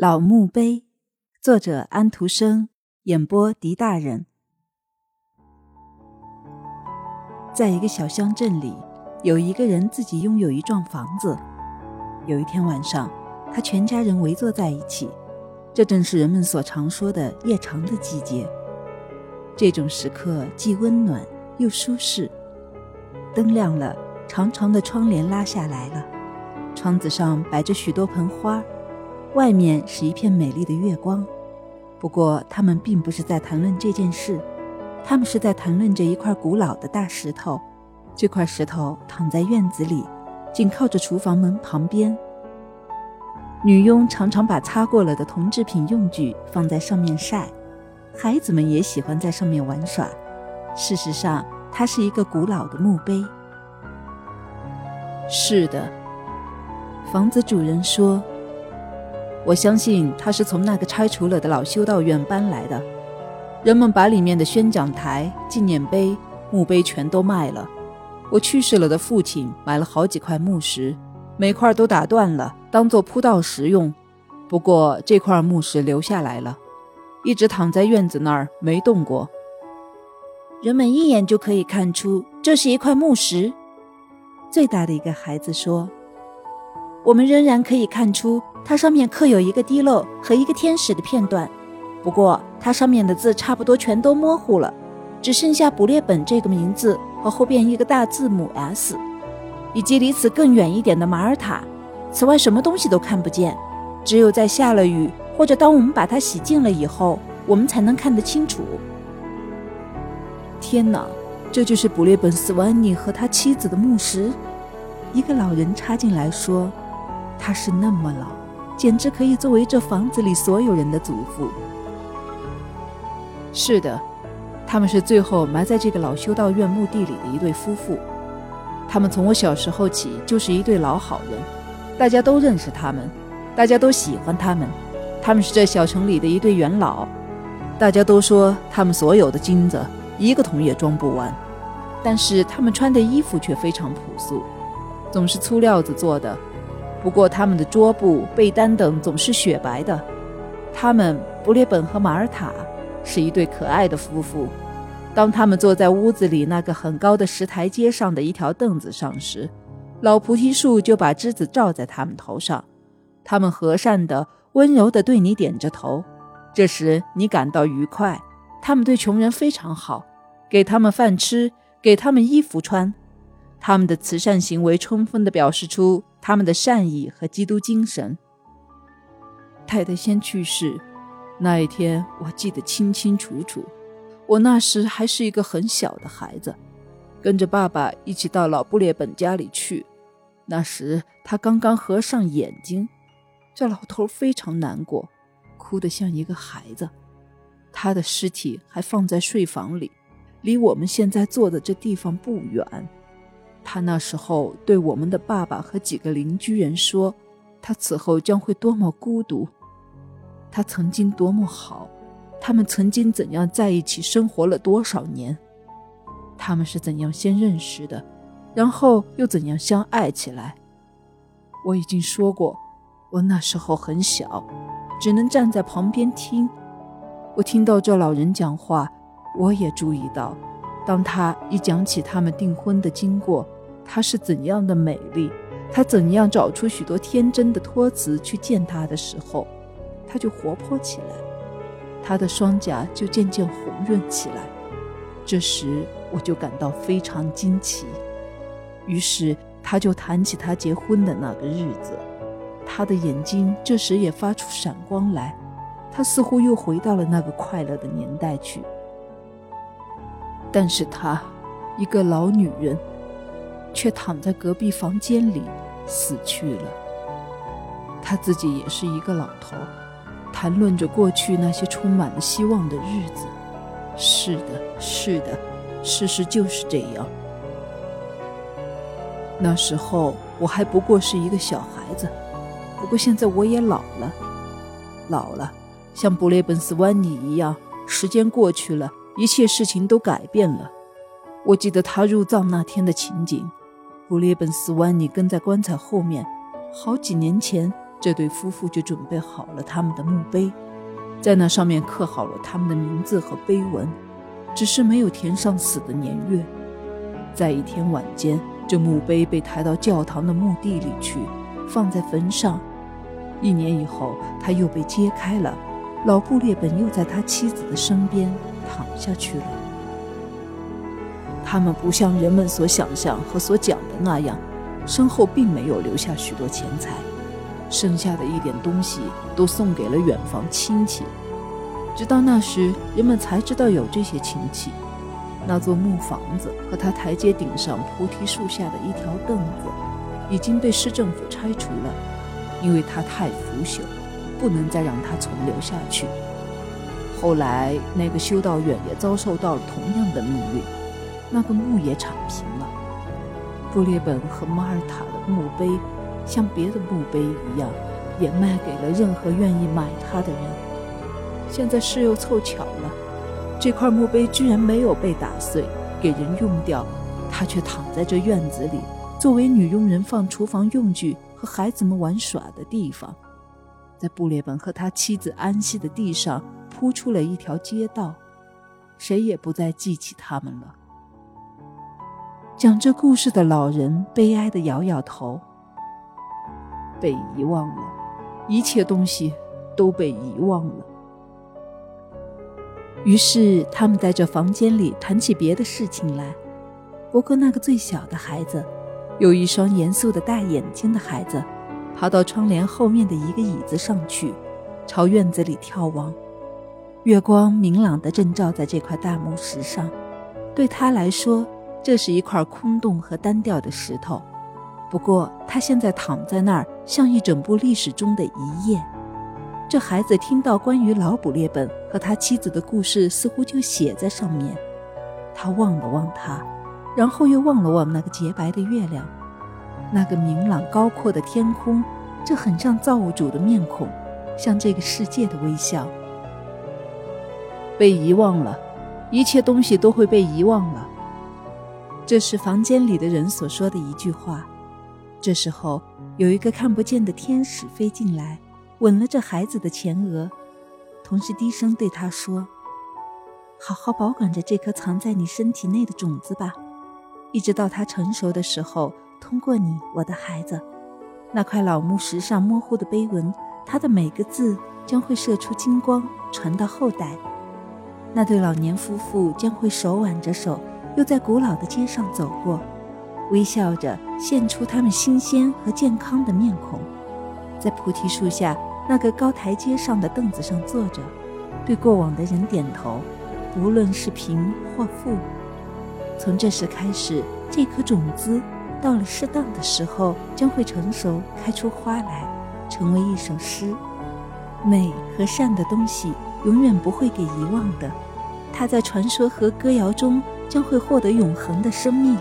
老墓碑，作者安徒生，演播狄大人。在一个小乡镇里，有一个人自己拥有一幢房子。有一天晚上，他全家人围坐在一起，这正是人们所常说的夜长的季节。这种时刻既温暖又舒适。灯亮了，长长的窗帘拉下来了，窗子上摆着许多盆花。外面是一片美丽的月光，不过他们并不是在谈论这件事，他们是在谈论着一块古老的大石头。这块石头躺在院子里，紧靠着厨房门旁边。女佣常常把擦过了的铜制品用具放在上面晒，孩子们也喜欢在上面玩耍。事实上，它是一个古老的墓碑。是的，房子主人说。我相信他是从那个拆除了的老修道院搬来的。人们把里面的宣讲台、纪念碑、墓碑全都卖了。我去世了的父亲买了好几块墓石，每块都打断了，当做铺道石用。不过这块墓石留下来了，一直躺在院子那儿没动过。人们一眼就可以看出这是一块墓石。最大的一个孩子说：“我们仍然可以看出。”它上面刻有一个滴漏和一个天使的片段，不过它上面的字差不多全都模糊了，只剩下捕猎本这个名字和后边一个大字母 S，以及离此更远一点的马耳塔。此外什么东西都看不见，只有在下了雨或者当我们把它洗净了以后，我们才能看得清楚。天哪，这就是布列本斯万尼和他妻子的墓石！一个老人插进来说：“他是那么老。”简直可以作为这房子里所有人的祖父。是的，他们是最后埋在这个老修道院墓地里的一对夫妇。他们从我小时候起就是一对老好人，大家都认识他们，大家都喜欢他们。他们是这小城里的一对元老，大家都说他们所有的金子一个桶也装不完。但是他们穿的衣服却非常朴素，总是粗料子做的。不过，他们的桌布、被单等总是雪白的。他们，布列本和马尔塔，是一对可爱的夫妇。当他们坐在屋子里那个很高的石台阶上的一条凳子上时，老菩提树就把枝子罩在他们头上。他们和善的、温柔的对你点着头，这时你感到愉快。他们对穷人非常好，给他们饭吃，给他们衣服穿。他们的慈善行为充分地表示出他们的善意和基督精神。太太先去世那一天，我记得清清楚楚。我那时还是一个很小的孩子，跟着爸爸一起到老布列本家里去。那时他刚刚合上眼睛，这老头非常难过，哭得像一个孩子。他的尸体还放在睡房里，离我们现在坐的这地方不远。他那时候对我们的爸爸和几个邻居人说：“他此后将会多么孤独，他曾经多么好，他们曾经怎样在一起生活了多少年，他们是怎样先认识的，然后又怎样相爱起来。”我已经说过，我那时候很小，只能站在旁边听。我听到这老人讲话，我也注意到，当他一讲起他们订婚的经过。她是怎样的美丽，她怎样找出许多天真的托词去见他的时候，她就活泼起来，她的双颊就渐渐红润起来。这时我就感到非常惊奇。于是他就谈起他结婚的那个日子，他的眼睛这时也发出闪光来，他似乎又回到了那个快乐的年代去。但是她，一个老女人。却躺在隔壁房间里死去了。他自己也是一个老头，谈论着过去那些充满了希望的日子。是的，是的，事实就是这样。那时候我还不过是一个小孩子，不过现在我也老了，老了，像布雷本斯湾尼一样。时间过去了，一切事情都改变了。我记得他入葬那天的情景。布列本斯万尼跟在棺材后面，好几年前这对夫妇就准备好了他们的墓碑，在那上面刻好了他们的名字和碑文，只是没有填上死的年月。在一天晚间，这墓碑被抬到教堂的墓地里去，放在坟上。一年以后，他又被揭开了，老布列本又在他妻子的身边躺下去了。他们不像人们所想象和所讲的那样，身后并没有留下许多钱财。剩下的一点东西都送给了远房亲戚，直到那时，人们才知道有这些亲戚。那座木房子和他台阶顶上菩提树下的一条凳子，已经被市政府拆除了，因为它太腐朽，不能再让它存留下去。后来，那个修道院也遭受到了同样的命运，那个墓也铲平了。布列本和马尔塔的墓碑。像别的墓碑一样，也卖给了任何愿意买它的人。现在事又凑巧了，这块墓碑居然没有被打碎，给人用掉，它却躺在这院子里，作为女佣人放厨房用具和孩子们玩耍的地方。在布列本和他妻子安息的地上铺出了一条街道，谁也不再记起他们了。讲这故事的老人悲哀地摇摇头。被遗忘了，一切东西都被遗忘了。于是他们在这房间里谈起别的事情来。不过那个最小的孩子，有一双严肃的大眼睛的孩子，爬到窗帘后面的一个椅子上去，朝院子里眺望。月光明朗的正照在这块大木石上，对他来说，这是一块空洞和单调的石头。不过，他现在躺在那儿，像一整部历史中的一页。这孩子听到关于老卜列本和他妻子的故事，似乎就写在上面。他望了望他，然后又望了望那个洁白的月亮，那个明朗高阔的天空，这很像造物主的面孔，像这个世界的微笑。被遗忘了，一切东西都会被遗忘了。这是房间里的人所说的一句话。这时候，有一个看不见的天使飞进来，吻了这孩子的前额，同时低声对他说：“好好保管着这颗藏在你身体内的种子吧，一直到它成熟的时候，通过你，我的孩子，那块老木石上模糊的碑文，它的每个字将会射出金光，传到后代。那对老年夫妇将会手挽着手，又在古老的街上走过。”微笑着现出他们新鲜和健康的面孔，在菩提树下那个高台阶上的凳子上坐着，对过往的人点头，无论是贫或富。从这时开始，这颗种子到了适当的时候将会成熟，开出花来，成为一首诗。美和善的东西永远不会给遗忘的，它在传说和歌谣中将会获得永恒的生命。